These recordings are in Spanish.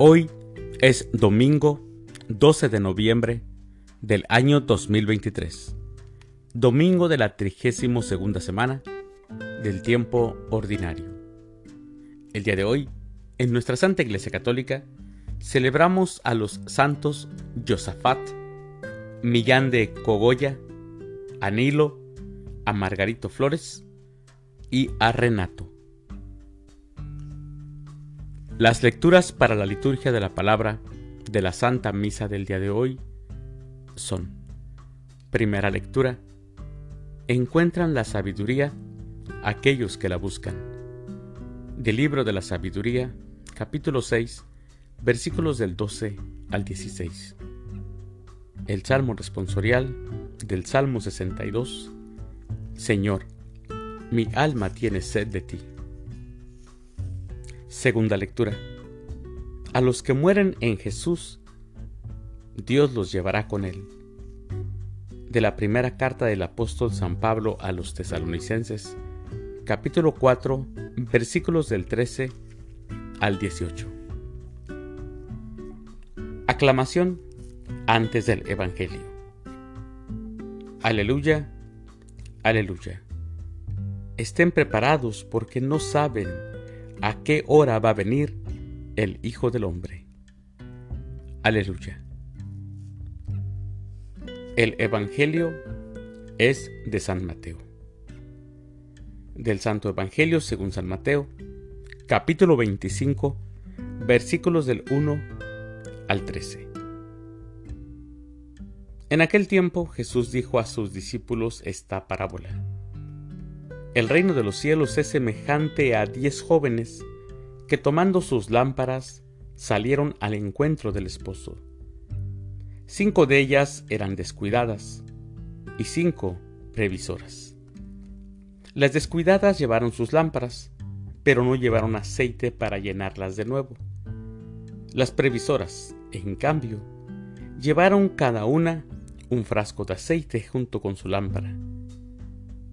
Hoy es domingo 12 de noviembre del año 2023, domingo de la 32 segunda semana del tiempo ordinario. El día de hoy, en nuestra Santa Iglesia Católica, celebramos a los santos Josafat, Millán de Cogoya, a Nilo, a Margarito Flores y a Renato. Las lecturas para la liturgia de la palabra de la Santa Misa del día de hoy son, primera lectura, encuentran la sabiduría aquellos que la buscan. Del libro de la sabiduría, capítulo 6, versículos del 12 al 16. El Salmo responsorial del Salmo 62. Señor, mi alma tiene sed de ti. Segunda lectura. A los que mueren en Jesús, Dios los llevará con él. De la primera carta del apóstol San Pablo a los tesalonicenses, capítulo 4, versículos del 13 al 18. Aclamación antes del Evangelio. Aleluya, aleluya. Estén preparados porque no saben a qué hora va a venir el Hijo del Hombre. Aleluya. El Evangelio es de San Mateo. Del Santo Evangelio según San Mateo, capítulo 25, versículos del 1 al 13. En aquel tiempo Jesús dijo a sus discípulos esta parábola. El reino de los cielos es semejante a diez jóvenes que tomando sus lámparas salieron al encuentro del esposo. Cinco de ellas eran descuidadas y cinco previsoras. Las descuidadas llevaron sus lámparas, pero no llevaron aceite para llenarlas de nuevo. Las previsoras, en cambio, llevaron cada una un frasco de aceite junto con su lámpara.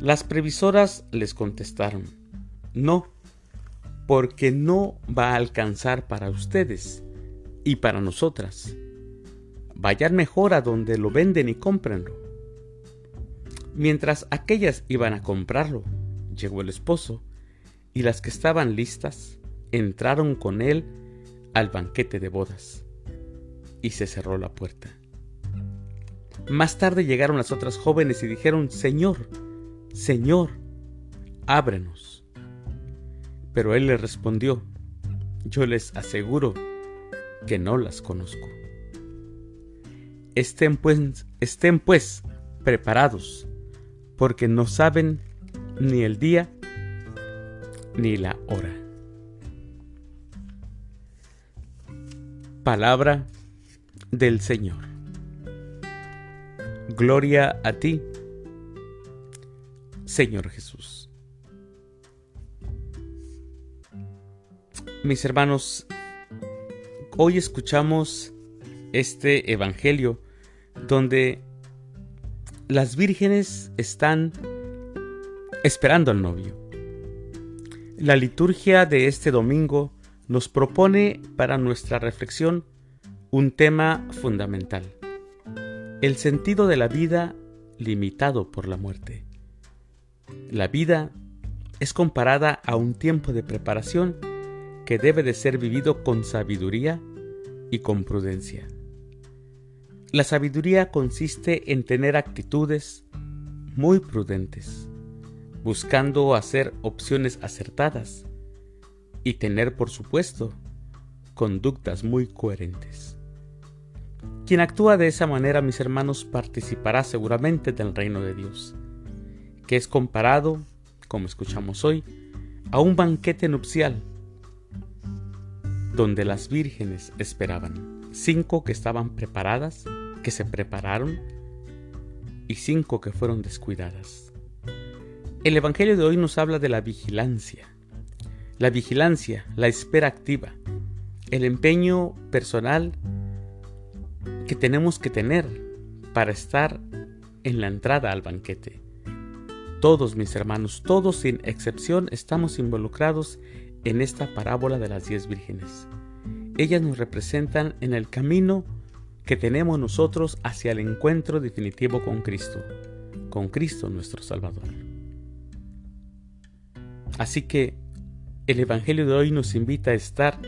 Las previsoras les contestaron, No, porque no va a alcanzar para ustedes y para nosotras. Vayan mejor a donde lo venden y cómprenlo. Mientras aquellas iban a comprarlo, llegó el esposo, y las que estaban listas entraron con él al banquete de bodas, y se cerró la puerta. Más tarde llegaron las otras jóvenes y dijeron, Señor, Señor, ábrenos. Pero él les respondió, yo les aseguro que no las conozco. Estén pues, estén pues preparados, porque no saben ni el día ni la hora. Palabra del Señor. Gloria a ti, Señor Jesús. Mis hermanos, hoy escuchamos este Evangelio donde las vírgenes están esperando al novio. La liturgia de este domingo nos propone para nuestra reflexión un tema fundamental, el sentido de la vida limitado por la muerte. La vida es comparada a un tiempo de preparación que debe de ser vivido con sabiduría y con prudencia. La sabiduría consiste en tener actitudes muy prudentes, buscando hacer opciones acertadas y tener, por supuesto, conductas muy coherentes. Quien actúa de esa manera, mis hermanos, participará seguramente del reino de Dios, que es comparado, como escuchamos hoy, a un banquete nupcial donde las vírgenes esperaban, cinco que estaban preparadas, que se prepararon, y cinco que fueron descuidadas. El Evangelio de hoy nos habla de la vigilancia. La vigilancia, la espera activa, el empeño personal que tenemos que tener para estar en la entrada al banquete. Todos mis hermanos, todos sin excepción, estamos involucrados en esta parábola de las diez vírgenes. Ellas nos representan en el camino que tenemos nosotros hacia el encuentro definitivo con Cristo, con Cristo nuestro Salvador. Así que el Evangelio de hoy nos invita a estar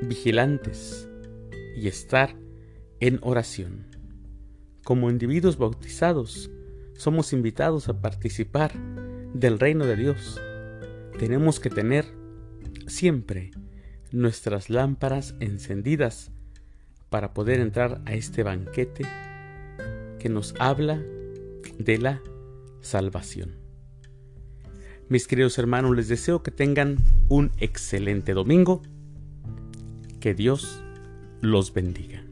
vigilantes y estar en oración. Como individuos bautizados, somos invitados a participar del reino de Dios. Tenemos que tener siempre nuestras lámparas encendidas para poder entrar a este banquete que nos habla de la salvación. Mis queridos hermanos, les deseo que tengan un excelente domingo. Que Dios los bendiga.